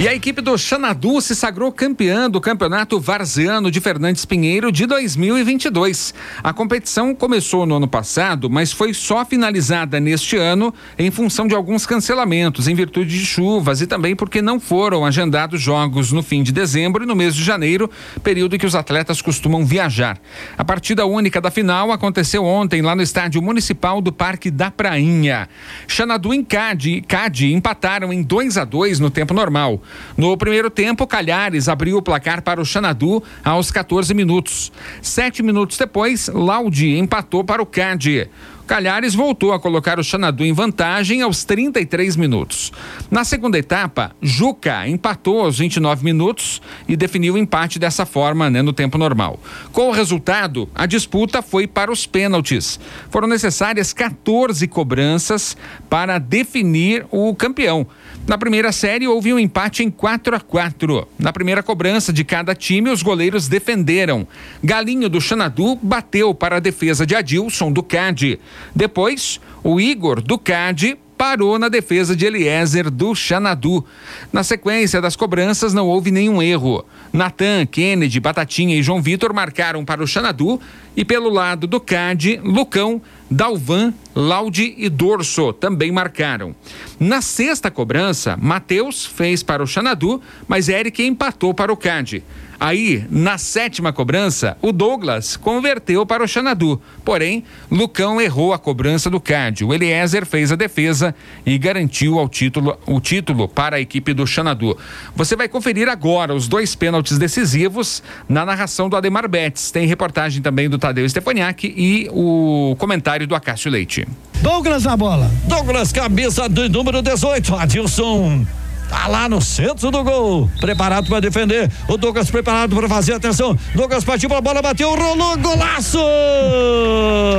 E a equipe do Xanadu se sagrou campeã do Campeonato Varziano de Fernandes Pinheiro de 2022. A competição começou no ano passado, mas foi só finalizada neste ano em função de alguns cancelamentos em virtude de chuvas e também porque não foram agendados jogos no fim de dezembro e no mês de janeiro, período em que os atletas costumam viajar. A partida única da final aconteceu ontem lá no estádio municipal do Parque da Prainha. Xanadu e Cade, Cade empataram em 2 a 2 no tempo normal. No primeiro tempo, Calhares abriu o placar para o Xanadu aos 14 minutos. Sete minutos depois, Laudi empatou para o Cade. Calhares voltou a colocar o Xanadu em vantagem aos 33 minutos. Na segunda etapa, Juca empatou aos 29 minutos e definiu o empate dessa forma, né, no tempo normal. Com o resultado, a disputa foi para os pênaltis. Foram necessárias 14 cobranças para definir o campeão. Na primeira série, houve um empate em 4 a 4. Na primeira cobrança de cada time, os goleiros defenderam. Galinho do Xanadu bateu para a defesa de Adilson do CAD. Depois, o Igor do CAD parou na defesa de Eliezer do Xanadu. Na sequência das cobranças, não houve nenhum erro. Natan, Kennedy, Batatinha e João Vitor marcaram para o Xanadu e pelo lado do CAD, Lucão, Dalvan, Laude e Dorso também marcaram. Na sexta cobrança, Matheus fez para o Xanadu, mas Eric empatou para o CAD. Aí, na sétima cobrança, o Douglas converteu para o Xanadu. Porém, Lucão errou a cobrança do CAD. O Eliezer fez a defesa e garantiu ao título, o título para a equipe do Xanadu. Você vai conferir agora os dois pênaltis decisivos na narração do Ademar Betts. Tem reportagem também do Tadeu Stefaniak e o comentário do Acácio Leite. Douglas na bola. Douglas, cabeça do número 18. Adilson Tá lá no centro do gol. Preparado para defender. O Douglas preparado para fazer. Atenção. Douglas partiu para a bola, bateu, rolou, golaço!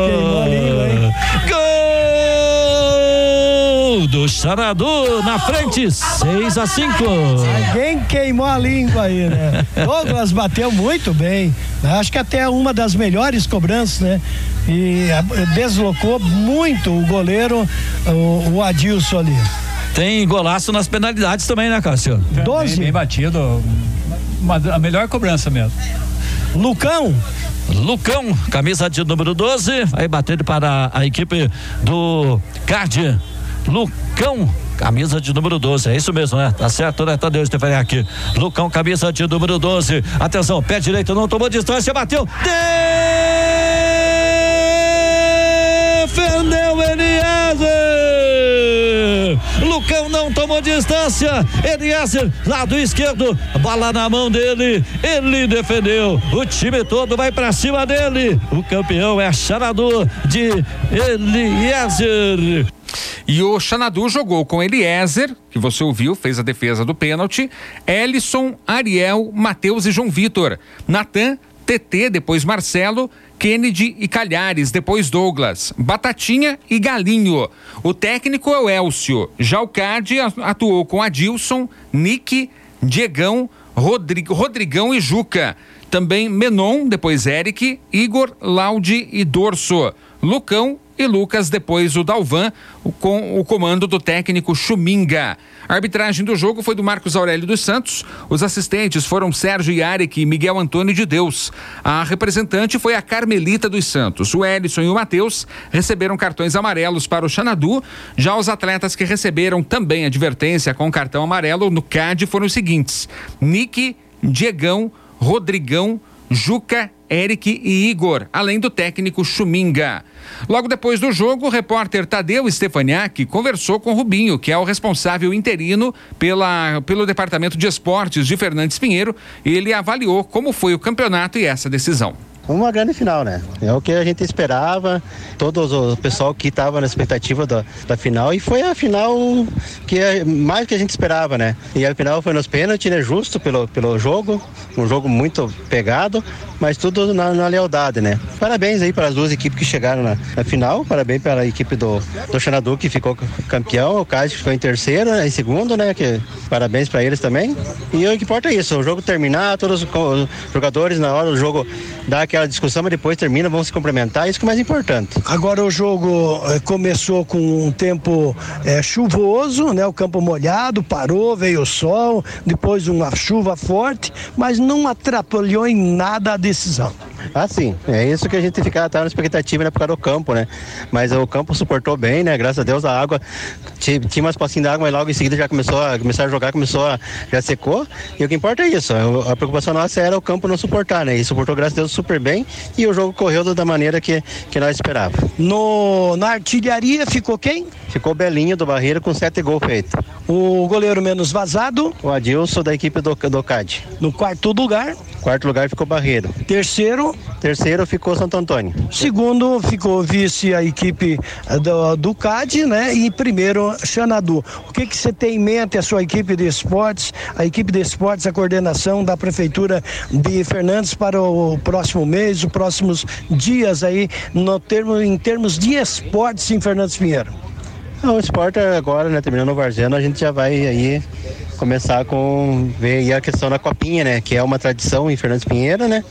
Queimou a língua, hein? Gol do Xanadu na frente, 6 a 5. Alguém queimou a língua aí, né? Douglas bateu muito bem. Acho que até uma das melhores cobranças, né? E deslocou muito o goleiro, o, o Adilson ali. Tem golaço nas penalidades também, né, Cássio? 12. Bem, bem batido. Uma, a melhor cobrança mesmo. Lucão. Lucão, camisa de número 12, aí batendo para a equipe do Card. Lucão, camisa de número 12, é isso mesmo, né? Tá certo, né? Tadeu Stefani aqui. Lucão, camisa de número 12. Atenção, pé direito, não tomou distância, bateu. Defendeu Eliezer! Lucão não tomou distância. Eliezer, lado esquerdo, bola na mão dele. Ele defendeu. O time todo vai para cima dele. O campeão é Xanadu de Eliezer. E o Xanadu jogou com Eliezer, que você ouviu, fez a defesa do pênalti, Ellison, Ariel, Matheus e João Vitor. Natan, TT, depois Marcelo, Kennedy e Calhares, depois Douglas, Batatinha e Galinho. O técnico é o Elcio. Já o Cade atuou com Adilson, Nick, Diegão, Rodrigo, Rodrigão e Juca. Também Menon, depois Eric, Igor, Laude e Dorso. Lucão e Lucas, depois o Dalvan, com o comando do técnico Chuminga. A arbitragem do jogo foi do Marcos Aurélio dos Santos. Os assistentes foram Sérgio Yarek e Miguel Antônio de Deus. A representante foi a Carmelita dos Santos. O Ellison e o Matheus receberam cartões amarelos para o Xanadu. Já os atletas que receberam também advertência com cartão amarelo no CAD foram os seguintes: Nick, Diegão, Rodrigão, Juca, Eric e Igor, além do técnico Chuminga. Logo depois do jogo, o repórter Tadeu Stefaniak conversou com Rubinho, que é o responsável interino pela, pelo Departamento de Esportes de Fernandes Pinheiro. Ele avaliou como foi o campeonato e essa decisão uma grande final, né? É o que a gente esperava, todo o pessoal que estava na expectativa da, da final, e foi a final que é mais que a gente esperava, né? E a final foi nos pênaltis, né? Justo pelo, pelo jogo, um jogo muito pegado, mas tudo na, na lealdade, né? Parabéns aí para as duas equipes que chegaram na, na final, parabéns para a equipe do, do Xanadu que ficou campeão, o Cássio ficou em terceiro, né? em segundo, né? Que, parabéns para eles também. E o que importa é isso, o jogo terminar, todos os jogadores na hora do jogo dar aquela aquela discussão, mas depois termina, vão se complementar, isso que é mais importante. Agora o jogo eh, começou com um tempo eh, chuvoso, né? O campo molhado, parou, veio o sol, depois uma chuva forte, mas não atrapalhou em nada a decisão. Ah, sim. É isso que a gente ficava tava na expectativa, né, por causa do campo, né? Mas o campo suportou bem, né? Graças a Deus a água tinha, umas pocinhas d'água, mas logo em seguida já começou a começar a jogar, começou a já secou. E o que importa é isso. A preocupação nossa era o campo não suportar, né? E suportou, graças a Deus, super bem. E o jogo correu da maneira que, que nós esperávamos. No, na artilharia ficou quem? Ficou Belinho do Barreiro com sete gols feitos. O goleiro menos vazado? O Adilson da equipe do, do CAD. No quarto lugar? Quarto lugar ficou Barreiro. Terceiro? Terceiro ficou Santo Antônio. Segundo ficou vice a equipe eh, do, do CAD, né? E primeiro Xanadu. O que que você tem em mente a sua equipe de esportes, a equipe de esportes, a coordenação da prefeitura de Fernandes para o próximo mês, os próximos dias aí no termo, em termos de esportes em Fernandes Pinheiro? O esporte agora, né, terminando o Varzeno, a gente já vai aí começar com ver aí a questão da copinha, né, que é uma tradição em Fernandes Pinheiro, né?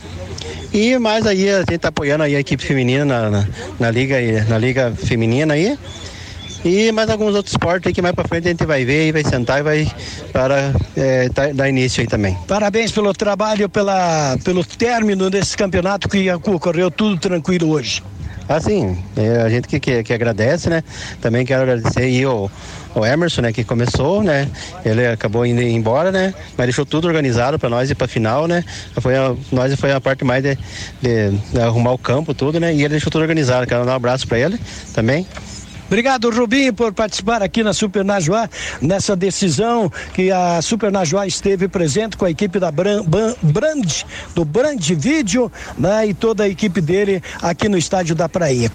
E mais aí a gente tá apoiando aí a equipe feminina na, na, na liga na liga feminina aí. E mais alguns outros esportes aí que mais para frente a gente vai ver e vai sentar e vai para é, dar início aí também. Parabéns pelo trabalho, pela, pelo término desse campeonato que ocorreu tudo tranquilo hoje. Assim, é, a gente que, que, que, agradece, né? Também quero agradecer aí o, o Emerson, né? Que começou, né? Ele acabou indo embora, né? Mas deixou tudo organizado para nós ir para final, né? Foi a, nós foi a parte mais de, de, de, arrumar o campo, tudo, né? E ele deixou tudo organizado. Quero dar um abraço para ele também. Obrigado, Rubinho, por participar aqui na Super Najuá, nessa decisão que a Super Najuá esteve presente com a equipe da Brand, do Brand Vídeo, né? E toda a equipe dele aqui no estádio da Praia.